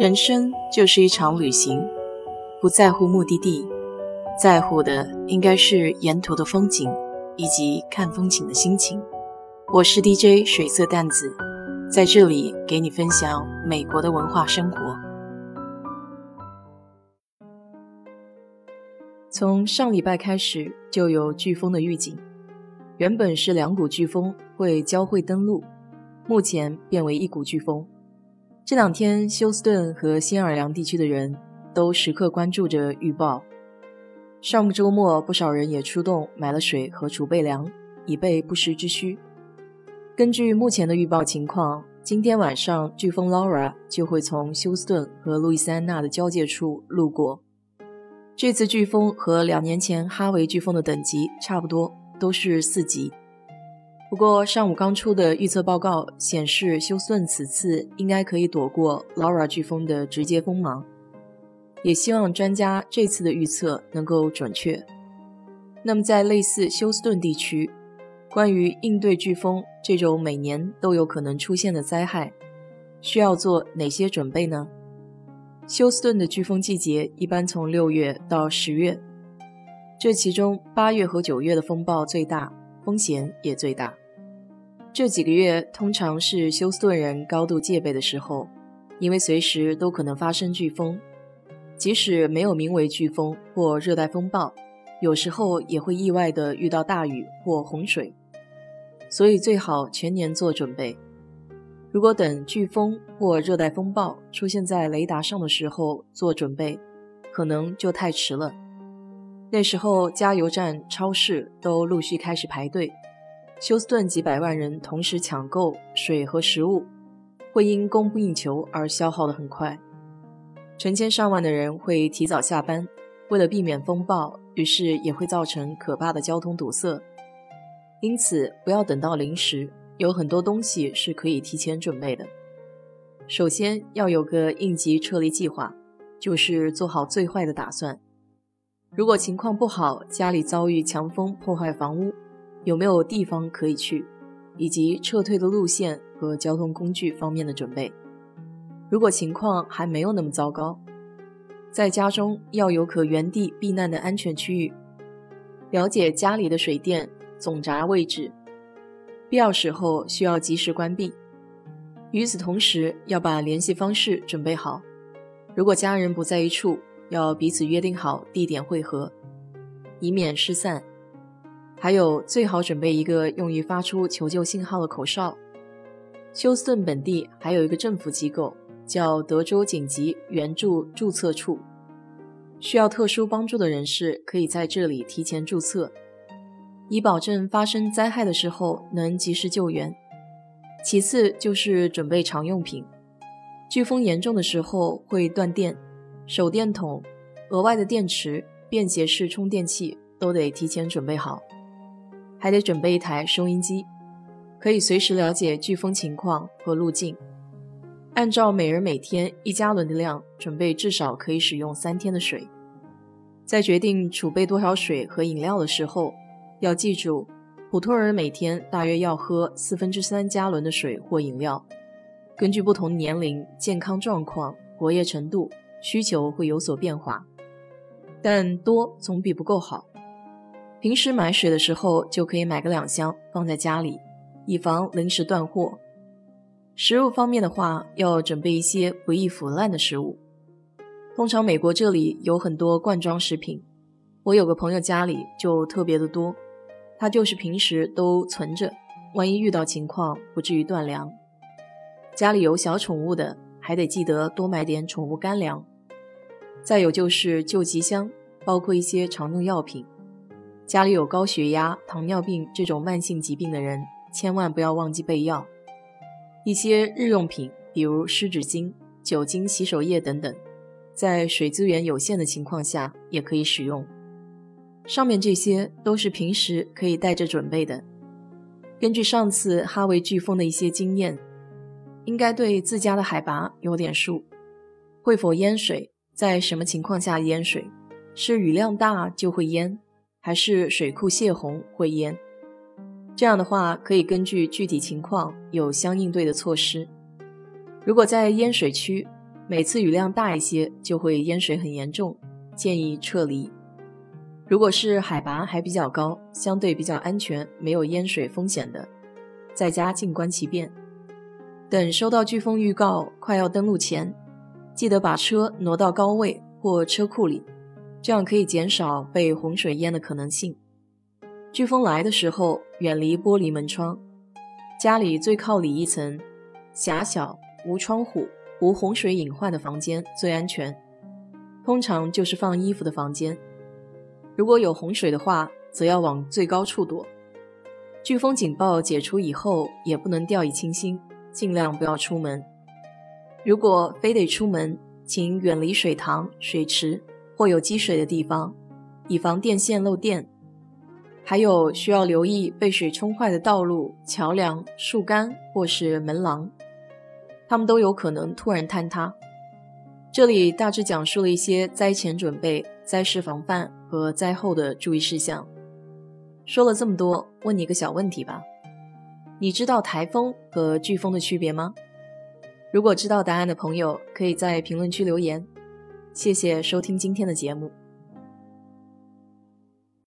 人生就是一场旅行，不在乎目的地，在乎的应该是沿途的风景以及看风景的心情。我是 DJ 水色淡子，在这里给你分享美国的文化生活。从上礼拜开始就有飓风的预警，原本是两股飓风会交汇登陆，目前变为一股飓风。这两天，休斯顿和新奥尔良地区的人都时刻关注着预报。上个周末，不少人也出动买了水和储备粮，以备不时之需。根据目前的预报情况，今天晚上飓风 Laura 就会从休斯顿和路易斯安那的交界处路过。这次飓风和两年前哈维飓风的等级差不多，都是四级。不过，上午刚出的预测报告显示，休斯顿此次应该可以躲过 Laura 飓风的直接锋芒。也希望专家这次的预测能够准确。那么，在类似休斯顿地区，关于应对飓风这种每年都有可能出现的灾害，需要做哪些准备呢？休斯顿的飓风季节一般从六月到十月，这其中八月和九月的风暴最大，风险也最大。这几个月通常是休斯顿人高度戒备的时候，因为随时都可能发生飓风。即使没有名为飓风或热带风暴，有时候也会意外的遇到大雨或洪水，所以最好全年做准备。如果等飓风或热带风暴出现在雷达上的时候做准备，可能就太迟了。那时候加油站、超市都陆续开始排队。休斯顿几百万人同时抢购水和食物，会因供不应求而消耗得很快。成千上万的人会提早下班，为了避免风暴，于是也会造成可怕的交通堵塞。因此，不要等到临时，有很多东西是可以提前准备的。首先要有个应急撤离计划，就是做好最坏的打算。如果情况不好，家里遭遇强风破坏房屋。有没有地方可以去，以及撤退的路线和交通工具方面的准备？如果情况还没有那么糟糕，在家中要有可原地避难的安全区域，了解家里的水电总闸位置，必要时候需要及时关闭。与此同时，要把联系方式准备好，如果家人不在一处，要彼此约定好地点汇合，以免失散。还有，最好准备一个用于发出求救信号的口哨。休斯顿本地还有一个政府机构，叫德州紧急援助注册处，需要特殊帮助的人士可以在这里提前注册，以保证发生灾害的时候能及时救援。其次就是准备常用品，飓风严重的时候会断电，手电筒、额外的电池、便携式充电器都得提前准备好。还得准备一台收音机，可以随时了解飓风情况和路径。按照每人每天一加仑的量，准备至少可以使用三天的水。在决定储备多少水和饮料的时候，要记住，普通人每天大约要喝四分之三加仑的水或饮料。根据不同年龄、健康状况、活跃程度，需求会有所变化，但多总比不够好。平时买水的时候，就可以买个两箱放在家里，以防临时断货。食物方面的话，要准备一些不易腐烂的食物。通常美国这里有很多罐装食品，我有个朋友家里就特别的多，他就是平时都存着，万一遇到情况不至于断粮。家里有小宠物的，还得记得多买点宠物干粮。再有就是救急箱，包括一些常用药品。家里有高血压、糖尿病这种慢性疾病的人，千万不要忘记备药。一些日用品，比如湿纸巾、酒精洗手液等等，在水资源有限的情况下也可以使用。上面这些都是平时可以带着准备的。根据上次哈维飓风的一些经验，应该对自家的海拔有点数。会否淹水？在什么情况下淹水？是雨量大就会淹？还是水库泄洪会淹，这样的话可以根据具体情况有相应对的措施。如果在淹水区，每次雨量大一些就会淹水很严重，建议撤离。如果是海拔还比较高，相对比较安全，没有淹水风险的，在家静观其变。等收到飓风预告，快要登陆前，记得把车挪到高位或车库里，这样可以减少被洪水淹的可能性。飓风来的时候，远离玻璃门窗，家里最靠里一层，狭小无窗户、无洪水隐患的房间最安全，通常就是放衣服的房间。如果有洪水的话，则要往最高处躲。飓风警报解除以后，也不能掉以轻心，尽量不要出门。如果非得出门，请远离水塘、水池或有积水的地方，以防电线漏电。还有需要留意被水冲坏的道路、桥梁、树干或是门廊，它们都有可能突然坍塌。这里大致讲述了一些灾前准备、灾事防范和灾后的注意事项。说了这么多，问你一个小问题吧：你知道台风和飓风的区别吗？如果知道答案的朋友，可以在评论区留言。谢谢收听今天的节目。